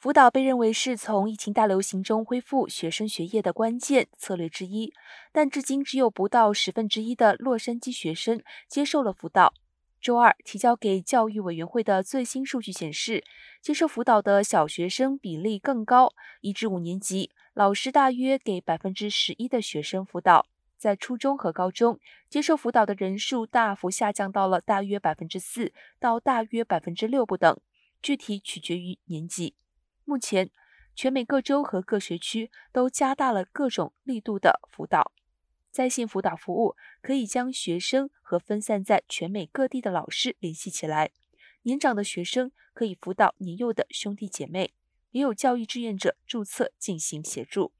辅导被认为是从疫情大流行中恢复学生学业的关键策略之一，但至今只有不到十分之一的洛杉矶学生接受了辅导。周二提交给教育委员会的最新数据显示，接受辅导的小学生比例更高，一至五年级老师大约给百分之十一的学生辅导，在初中和高中接受辅导的人数大幅下降到了大约百分之四到大约百分之六不等，具体取决于年级。目前，全美各州和各学区都加大了各种力度的辅导。在线辅导服务可以将学生和分散在全美各地的老师联系起来。年长的学生可以辅导年幼的兄弟姐妹，也有教育志愿者注册进行协助。